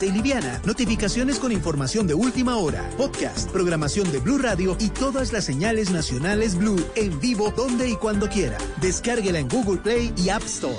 De Liviana, notificaciones con información de última hora, podcast, programación de Blue Radio y todas las señales nacionales Blue en vivo donde y cuando quiera. Descárguela en Google Play y App Store.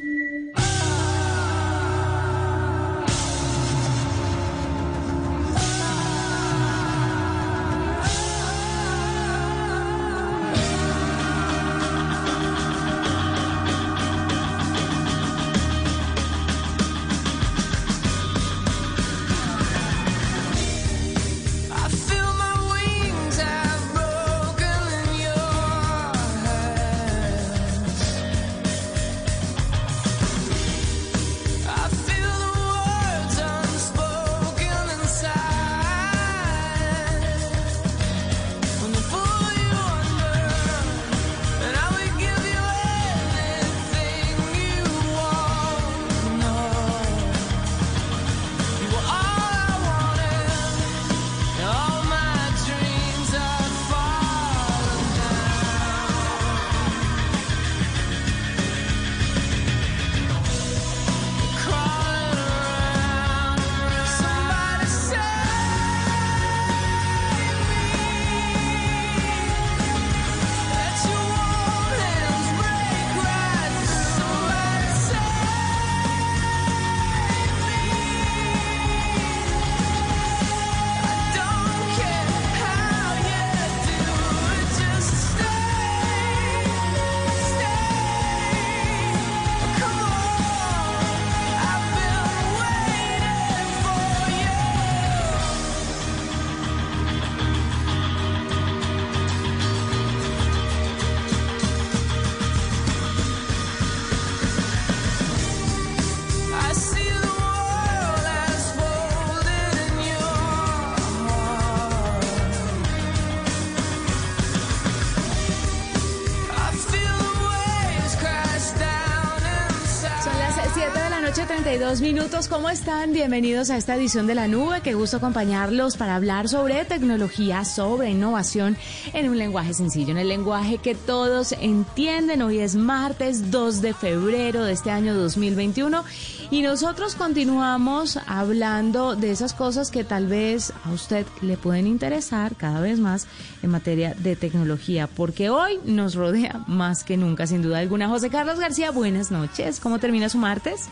Minutos. ¿Cómo están? Bienvenidos a esta edición de La Nube. Qué gusto acompañarlos para hablar sobre tecnología, sobre innovación en un lenguaje sencillo, en el lenguaje que todos entienden. Hoy es martes 2 de febrero de este año 2021 y nosotros continuamos hablando de esas cosas que tal vez a usted le pueden interesar cada vez más en materia de tecnología, porque hoy nos rodea más que nunca, sin duda alguna. José Carlos García, buenas noches. ¿Cómo termina su martes?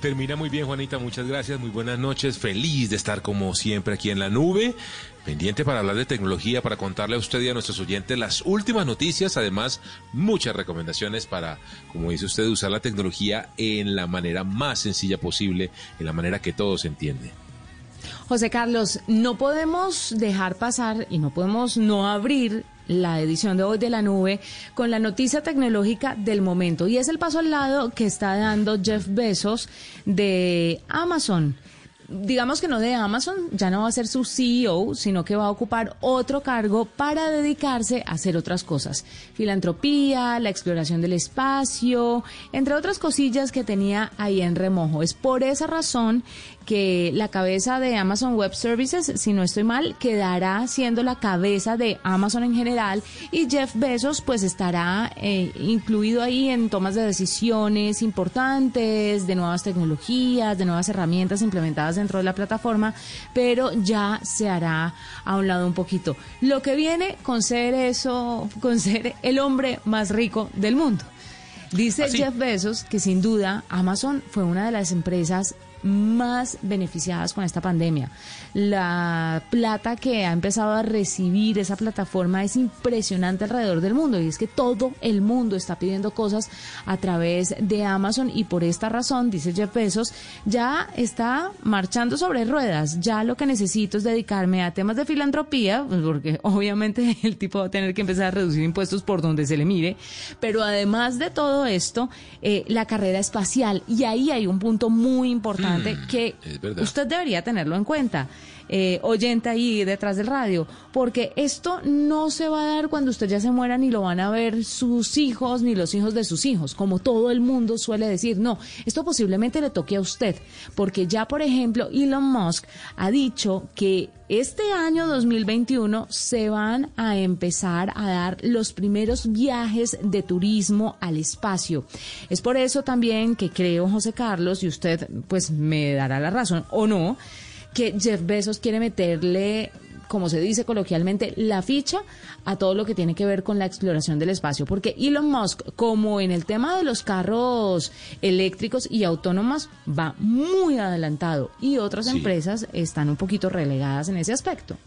Termina muy bien, Juanita. Muchas gracias. Muy buenas noches. Feliz de estar como siempre aquí en la nube. Pendiente para hablar de tecnología, para contarle a usted y a nuestros oyentes las últimas noticias. Además, muchas recomendaciones para, como dice usted, usar la tecnología en la manera más sencilla posible, en la manera que todos entienden. José Carlos, no podemos dejar pasar y no podemos no abrir la edición de hoy de la nube con la noticia tecnológica del momento y es el paso al lado que está dando Jeff Bezos de Amazon digamos que no de Amazon, ya no va a ser su CEO, sino que va a ocupar otro cargo para dedicarse a hacer otras cosas. Filantropía, la exploración del espacio, entre otras cosillas que tenía ahí en remojo. Es por esa razón que la cabeza de Amazon Web Services, si no estoy mal, quedará siendo la cabeza de Amazon en general y Jeff Bezos pues estará eh, incluido ahí en tomas de decisiones importantes, de nuevas tecnologías, de nuevas herramientas implementadas dentro de la plataforma, pero ya se hará a un lado un poquito. Lo que viene con ser eso, con ser el hombre más rico del mundo. Dice Jeff Bezos que sin duda Amazon fue una de las empresas más beneficiadas con esta pandemia. La plata que ha empezado a recibir esa plataforma es impresionante alrededor del mundo y es que todo el mundo está pidiendo cosas a través de Amazon y por esta razón, dice Jeff Bezos, ya está marchando sobre ruedas. Ya lo que necesito es dedicarme a temas de filantropía, pues, porque obviamente el tipo va a tener que empezar a reducir impuestos por donde se le mire, pero además de todo esto, eh, la carrera espacial y ahí hay un punto muy importante Mm, que usted debería tenerlo en cuenta. Eh, oyente ahí detrás del radio, porque esto no se va a dar cuando usted ya se muera ni lo van a ver sus hijos ni los hijos de sus hijos, como todo el mundo suele decir. No, esto posiblemente le toque a usted, porque ya por ejemplo Elon Musk ha dicho que este año 2021 se van a empezar a dar los primeros viajes de turismo al espacio. Es por eso también que creo, José Carlos, y usted pues me dará la razón o no, que Jeff Bezos quiere meterle como se dice coloquialmente, la ficha a todo lo que tiene que ver con la exploración del espacio. Porque Elon Musk, como en el tema de los carros eléctricos y autónomos, va muy adelantado y otras Sí. empresas están un poquito relegadas en ese aspecto.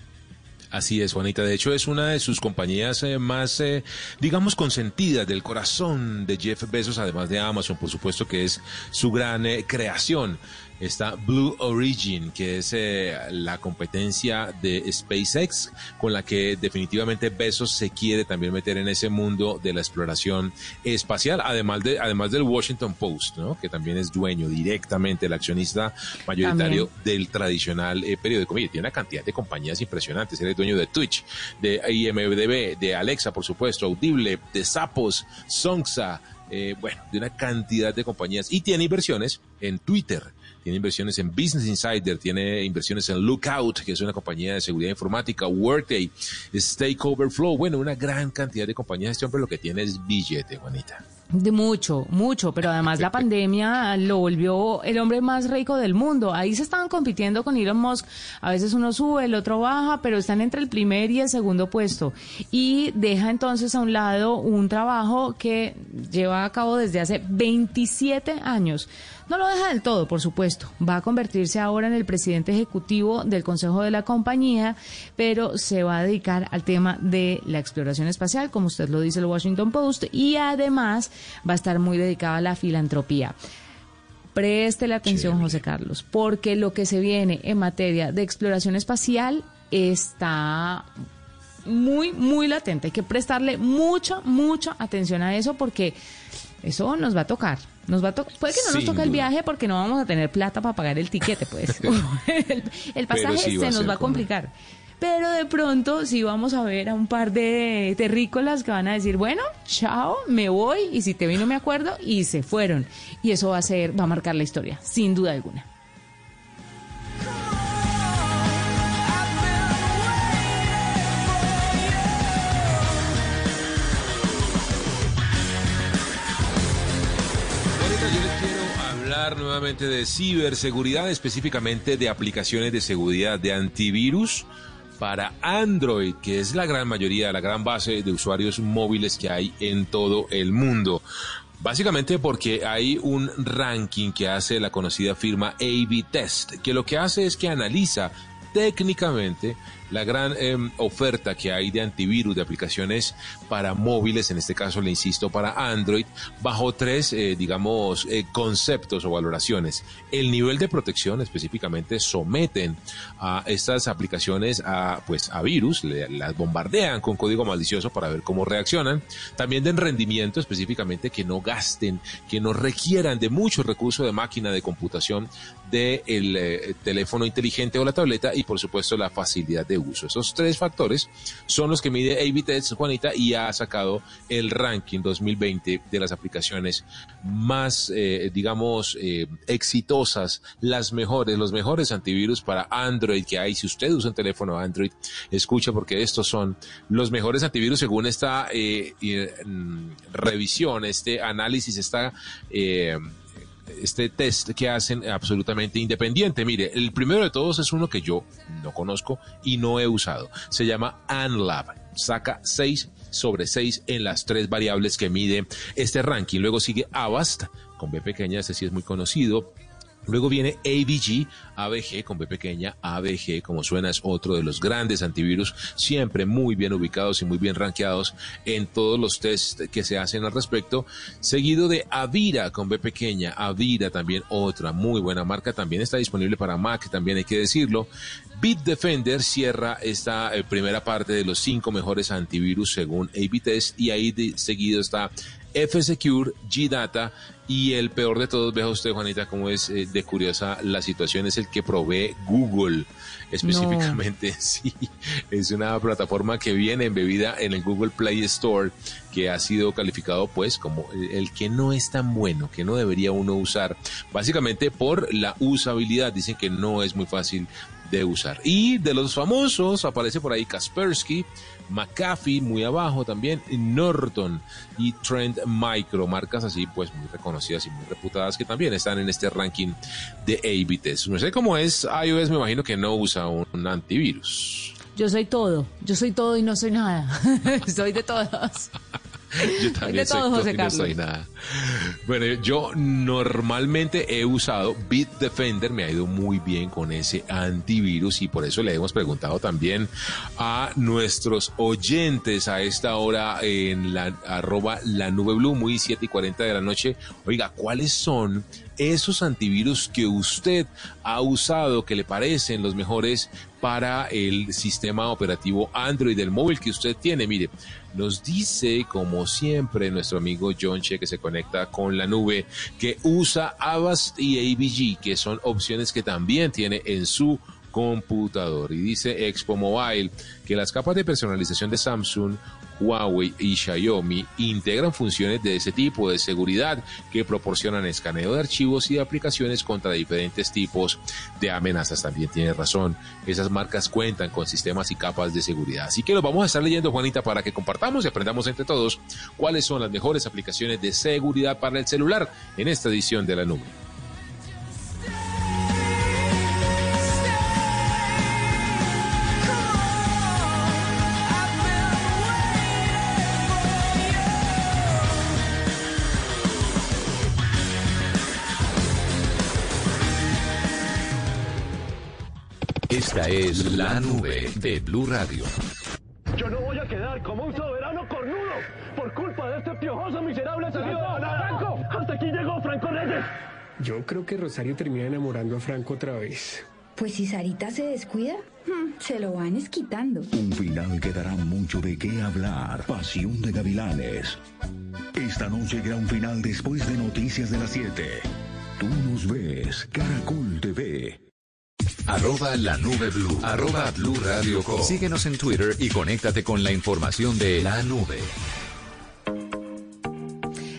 Así es, Juanita. De hecho, es una de sus compañías eh, más, eh, digamos, consentidas del corazón de Jeff Bezos, además de Amazon, por supuesto, que es su gran eh, creación. Está Blue Origin, que es eh, la competencia de SpaceX, con la que definitivamente Bezos se quiere también meter en ese mundo de la exploración espacial, además, de, además del Washington Post, ¿no? que también es dueño directamente, el accionista mayoritario del tradicional eh, periódico. Mire, tiene una cantidad de compañías impresionantes. Él es dueño de Twitch, de IMDB, de Alexa, por supuesto, Audible, de Sapos, Songsa, eh, bueno, de una cantidad de compañías. Y tiene inversiones en Twitter, tiene inversiones en Business Insider, tiene inversiones en Lookout, que es una compañía de seguridad informática, Workday, Stake Overflow. Bueno, una gran cantidad de compañías. Este hombre lo que tiene es billete, Juanita. De mucho, mucho, pero además la pandemia lo volvió el hombre más rico del mundo. Ahí se estaban compitiendo con Elon Musk. A veces uno sube, el otro baja, pero están entre el primer y el segundo puesto. Y deja entonces a un lado un trabajo que lleva a cabo desde hace 27 años. No lo deja del todo, por supuesto. Va a convertirse ahora en el presidente ejecutivo del Consejo de la compañía, pero se va a dedicar al tema de la exploración espacial, como usted lo dice el Washington Post, y además va a estar muy dedicado a la filantropía. Préstele atención, Chévere. José Carlos, porque lo que se viene en materia de exploración espacial está muy, muy latente. Hay que prestarle mucha, mucha atención a eso porque eso nos va a tocar. Nos va a Puede que no nos toque el viaje porque no vamos a tener plata para pagar el tiquete, pues. el, el pasaje sí se nos va a como- complicar. Pero de pronto sí vamos a ver a un par de terrícolas que van a decir, bueno, chao, me voy, y si te vi no me acuerdo, y se fueron. Y eso va a ser, va a marcar la historia, sin duda alguna. Hablar nuevamente de ciberseguridad, específicamente de aplicaciones de seguridad de antivirus para Android, que es la gran mayoría, la gran base de usuarios móviles que hay en todo el mundo. Básicamente porque hay un ranking que hace la conocida firma AB Test, que lo que hace es que analiza técnicamente la gran eh, oferta que hay de antivirus, de aplicaciones para móviles, en este caso le insisto, para Android, bajo tres, eh, digamos, eh, conceptos o valoraciones. El nivel de protección específicamente someten a estas aplicaciones a, pues, a virus, las bombardean con código malicioso para ver cómo reaccionan. También de rendimiento específicamente que no gasten, que no requieran de mucho recurso de máquina de computación del eh, teléfono inteligente o la tableta y por supuesto la facilidad de uso. Esos tres factores son los que mide AB Test, Juanita, y ha sacado el ranking 2020 de las aplicaciones más, eh, digamos, eh, exitosas, las mejores, los mejores antivirus para Android que hay. Si usted usa un teléfono Android, escucha porque estos son los mejores antivirus según esta eh, eh, mm, revisión, este análisis, esta... este test que hacen absolutamente independiente. Mire, el primero de todos es uno que yo no conozco y no he usado. Se llama ANLAB. Saca 6 sobre 6 en las tres variables que mide este ranking. Luego sigue Avast, con B pequeña, este sí es muy conocido. Luego viene ABG, ABG con B pequeña, ABG como suena es otro de los grandes antivirus, siempre muy bien ubicados y muy bien rankeados en todos los tests que se hacen al respecto, seguido de Avira con B pequeña, Avira también otra muy buena marca, también está disponible para Mac, también hay que decirlo. Bitdefender cierra esta eh, primera parte de los cinco mejores antivirus según ABTest y ahí de, seguido está F-Secure, G-Data y el peor de todos, vea usted, Juanita, cómo es eh, de curiosa la situación, es el que provee Google. Específicamente, sí, es una plataforma que viene embebida en el Google Play Store, que ha sido calificado pues como el que no es tan bueno, que no debería uno usar, básicamente por la usabilidad. Dicen que no es muy fácil de usar. Y de los famosos aparece por ahí Kaspersky, McAfee muy abajo también, Norton y Trend Micro, marcas así pues muy reconocidas y muy reputadas que también están en este ranking de A-B No sé cómo es iOS, me imagino que no usa un antivirus. Yo soy todo, yo soy todo y no soy nada, soy de todos. Yo también soy José Carlos. no soy nada. Bueno, yo normalmente he usado Bitdefender, me ha ido muy bien con ese antivirus y por eso le hemos preguntado también a nuestros oyentes a esta hora en la arroba la nube blue, muy 7 y 40 de la noche. Oiga, ¿cuáles son esos antivirus que usted ha usado que le parecen los mejores para el sistema operativo Android del móvil que usted tiene. Mire, nos dice, como siempre, nuestro amigo John Che, que se conecta con la nube, que usa Avast y ABG, que son opciones que también tiene en su computador. Y dice Expo Mobile que las capas de personalización de Samsung Huawei y Xiaomi integran funciones de ese tipo de seguridad que proporcionan escaneo de archivos y aplicaciones contra diferentes tipos de amenazas. También tiene razón, esas marcas cuentan con sistemas y capas de seguridad. Así que lo vamos a estar leyendo, Juanita, para que compartamos y aprendamos entre todos cuáles son las mejores aplicaciones de seguridad para el celular en esta edición de la nube. Esta es la nube de Blue Radio. Yo no voy a quedar como un soberano cornudo por culpa de este piojoso miserable salido Franco. Hasta aquí llegó Franco Reyes. Yo creo que Rosario termina enamorando a Franco otra vez. Pues si Sarita se descuida, hmm, se lo van esquitando. Un final que dará mucho de qué hablar. Pasión de Gavilanes. Esta noche un final después de Noticias de las 7. Tú nos ves, Caracol TV. Arroba la nube blue. Arroba blue radio Síguenos en Twitter y conéctate con la información de la nube.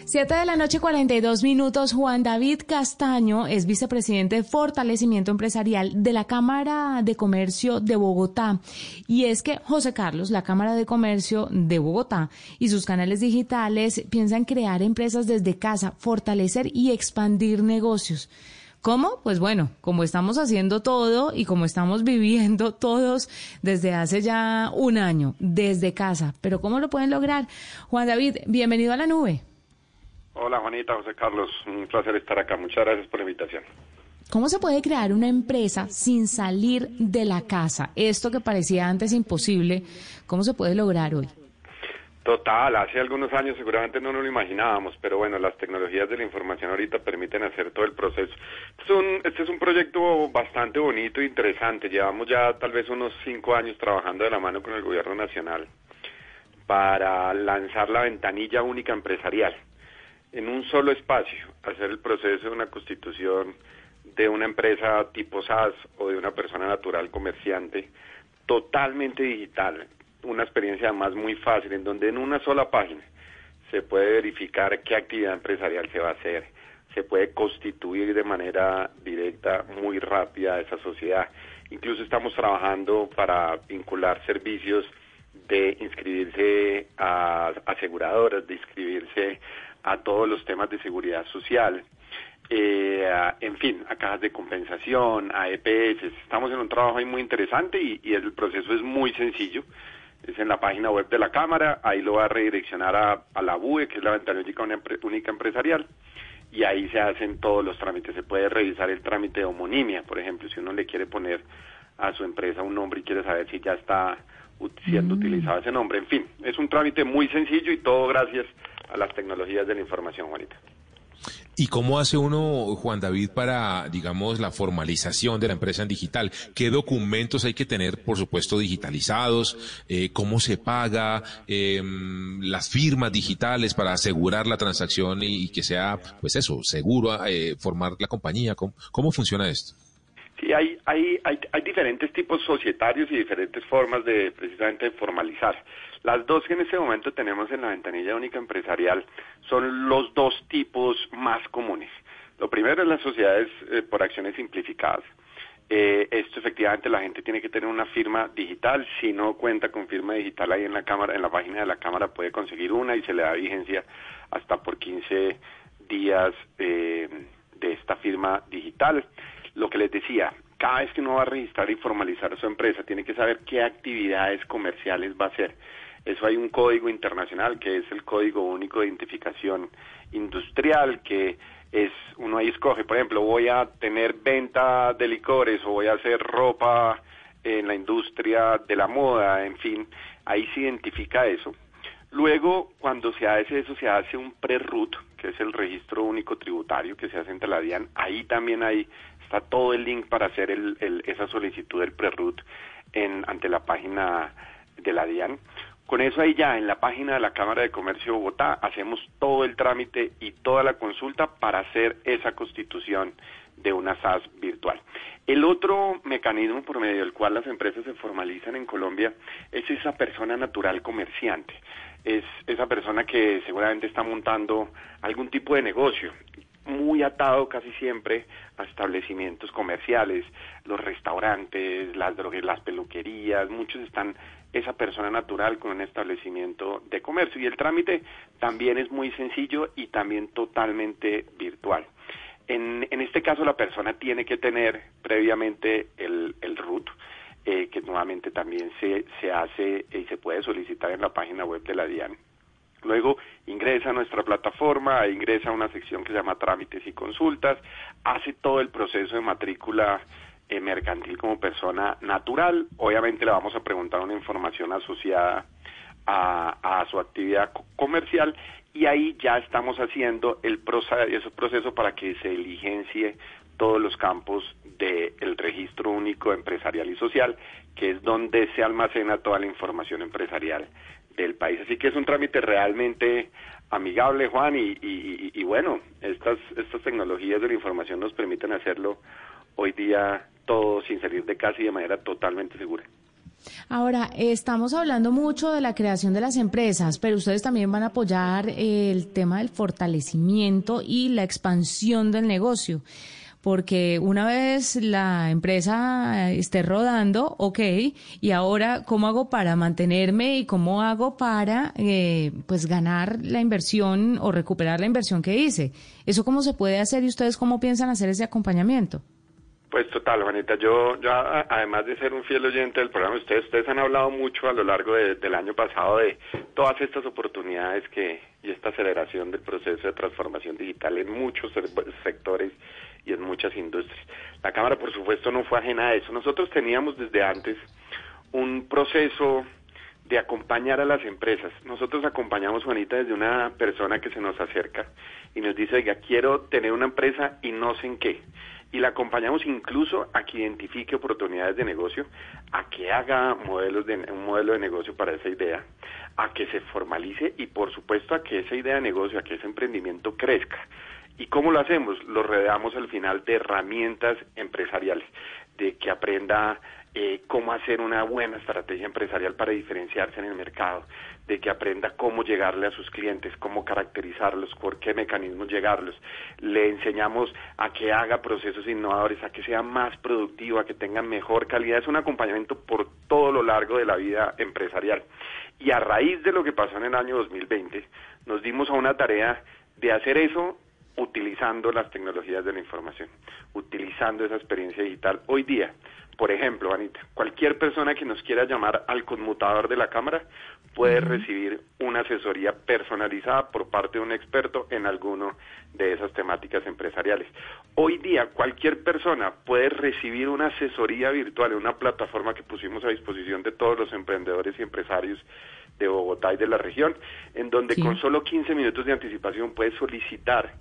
Siete de la noche, 42 minutos. Juan David Castaño es vicepresidente de Fortalecimiento Empresarial de la Cámara de Comercio de Bogotá. Y es que José Carlos, la Cámara de Comercio de Bogotá y sus canales digitales piensan crear empresas desde casa, fortalecer y expandir negocios. ¿Cómo? Pues bueno, como estamos haciendo todo y como estamos viviendo todos desde hace ya un año, desde casa. Pero ¿cómo lo pueden lograr? Juan David, bienvenido a la nube. Hola Juanita, José Carlos, un placer estar acá. Muchas gracias por la invitación. ¿Cómo se puede crear una empresa sin salir de la casa? Esto que parecía antes imposible, ¿cómo se puede lograr hoy? Total, hace algunos años seguramente no nos lo imaginábamos, pero bueno, las tecnologías de la información ahorita permiten hacer todo el proceso. Este es un, este es un proyecto bastante bonito e interesante. Llevamos ya tal vez unos cinco años trabajando de la mano con el gobierno nacional para lanzar la ventanilla única empresarial en un solo espacio, hacer el proceso de una constitución de una empresa tipo SaaS o de una persona natural comerciante totalmente digital, una experiencia además muy fácil, en donde en una sola página se puede verificar qué actividad empresarial se va a hacer, se puede constituir de manera directa, muy rápida esa sociedad. Incluso estamos trabajando para vincular servicios de inscribirse a aseguradoras, de inscribirse a todos los temas de seguridad social, eh, en fin, a cajas de compensación, a EPS. Estamos en un trabajo ahí muy interesante y, y el proceso es muy sencillo es en la página web de la Cámara, ahí lo va a redireccionar a, la BUE, que es la ventana única, única empresarial, y ahí se hacen todos los trámites. Se puede revisar el trámite de homonimia, por ejemplo, si uno le quiere poner a su empresa un nombre y quiere saber si ya está siendo utilizado ese nombre. En fin, es un trámite muy sencillo y todo gracias a las tecnologías de la información, Juanita. ¿Y cómo hace uno, Juan David, para, digamos, la formalización de la empresa en digital? ¿Qué documentos hay que tener, por supuesto, digitalizados? Eh, ¿Cómo se paga? Eh, las firmas digitales para asegurar la transacción y, que sea, pues eso, seguro eh, formar la compañía. ¿Cómo, ¿Cómo funciona esto? Sí, hay, hay, hay, hay diferentes tipos societarios y diferentes formas de precisamente formalizar. Las dos que en este momento tenemos en la ventanilla única empresarial son los dos tipos más comunes. Lo primero es las sociedades eh, por acciones simplificadas. Eh, esto efectivamente la gente tiene que tener una firma digital. Si no cuenta con firma digital ahí en la cámara, en la página de la cámara puede conseguir una y se le da vigencia hasta por 15 días eh, de esta firma digital. Lo que les decía, cada vez que uno va a registrar y formalizar su empresa, tiene que saber qué actividades comerciales va a hacer. Eso hay un código internacional que es el Código Único de Identificación Industrial, que es, uno ahí escoge, por ejemplo, voy a tener venta de licores o voy a hacer ropa en la industria de la moda, en fin, ahí se identifica eso. Luego, cuando se hace eso, se hace un pre-RUT, que es el registro único tributario que se hace entre la DIAN. Ahí también hay, está todo el link para hacer el, esa solicitud del pre-RUT ante la página de la DIAN. Con eso ahí ya en la página de la Cámara de Comercio de Bogotá hacemos todo el trámite y toda la consulta para hacer esa constitución de una SAS virtual. El otro mecanismo por medio del cual las empresas se formalizan en Colombia es esa persona natural comerciante. Es esa persona que seguramente está montando algún tipo de negocio muy atado casi siempre a establecimientos comerciales, los restaurantes, las droguerías, las peluquerías, muchos están esa persona natural con un establecimiento de comercio y el trámite también es muy sencillo y también totalmente virtual. En, en este caso la persona tiene que tener previamente el, el RUT, eh, que nuevamente también se, se hace y se puede solicitar en la página web de la DIAN. Luego ingresa a nuestra plataforma, ingresa a una sección que se llama trámites y consultas, hace todo el proceso de matrícula eh, mercantil como persona natural. Obviamente le vamos a preguntar una información asociada a, su actividad comercial y ahí ya estamos haciendo el proceso, proceso para que se diligencie todos los campos del registro único empresarial y social, que es donde se almacena toda la información empresarial del país. Así que es un trámite realmente amigable, Juan, y, y, bueno, estas, estas tecnologías de la información nos permiten hacerlo hoy día todo sin salir de casa y de manera totalmente segura. Ahora, estamos hablando mucho de la creación de las empresas, pero ustedes también van a apoyar el tema del fortalecimiento y la expansión del negocio porque una vez la empresa esté rodando, ok, y ahora, ¿cómo hago para mantenerme y cómo hago para, eh, pues, ganar la inversión o recuperar la inversión que hice? ¿Eso cómo se puede hacer y ustedes cómo piensan hacer ese acompañamiento? Pues total, Juanita, yo, yo además de ser un fiel oyente del programa, ustedes, ustedes han hablado mucho a lo largo del año pasado de todas estas oportunidades que y esta aceleración del proceso de transformación digital en muchos sectores y en muchas industrias. La Cámara, por supuesto, no fue ajena a eso. Nosotros teníamos desde antes un proceso de acompañar a las empresas. Nosotros acompañamos, Juanita, desde una persona que se nos acerca y nos dice, oiga, quiero tener una empresa y no sé en qué. Y la acompañamos incluso a que identifique oportunidades de negocio, a que haga modelos de, un modelo de negocio para esa idea, a que se formalice y, por supuesto, a que esa idea de negocio, a que ese emprendimiento crezca. ¿Y cómo lo hacemos? Lo rodeamos al final de herramientas empresariales, de que aprenda eh, cómo hacer una buena estrategia empresarial para diferenciarse en el mercado, de que aprenda cómo llegarle a sus clientes, cómo caracterizarlos, por qué mecanismos llegarlos. Le enseñamos a que haga procesos innovadores, a que sea más productivo, a que tenga mejor calidad. Es un acompañamiento por todo lo largo de la vida empresarial. Y a raíz de lo que pasó en el año 2020, nos dimos a una tarea de hacer eso utilizando las tecnologías de la información, utilizando esa experiencia digital. Hoy día, por ejemplo, Anita, cualquier persona que nos quiera llamar al conmutador de la cámara puede recibir una asesoría personalizada por parte de un experto en alguno de esas temáticas empresariales. Hoy día cualquier persona puede recibir una asesoría virtual en una plataforma que pusimos a disposición de todos los emprendedores y empresarios de Bogotá y de la región, en donde con solo 15 minutos de anticipación puede solicitar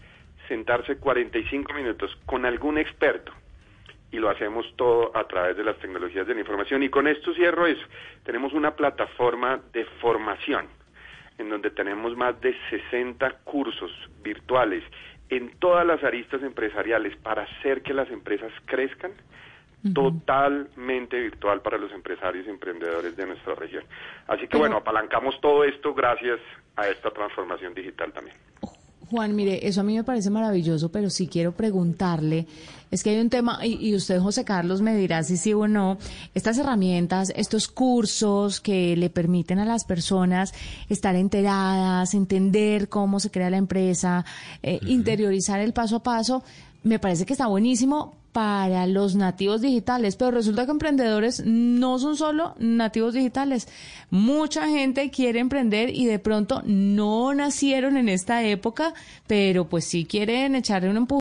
sentarse 45 minutos con algún experto y lo hacemos todo a través de las tecnologías de la información. Y con esto cierro eso. Tenemos una plataforma de formación en donde tenemos más de 60 cursos virtuales en todas las aristas empresariales para hacer que las empresas crezcan totalmente virtual para los empresarios y emprendedores de nuestra región. Así que bueno, apalancamos todo esto gracias a esta transformación digital también. Juan, mire, eso a mí me parece maravilloso, pero sí quiero preguntarle, es que hay un tema, y, usted, José Carlos, me dirá si sí o no, estas herramientas, estos cursos que le permiten a las personas estar enteradas, entender cómo se crea la empresa, eh, interiorizar el paso a paso, me parece que está buenísimo para los nativos digitales, pero resulta que emprendedores no son solo nativos digitales. Mucha gente quiere emprender y de pronto no nacieron en esta época, pero pues sí quieren echarle un empujón.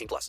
18 plus.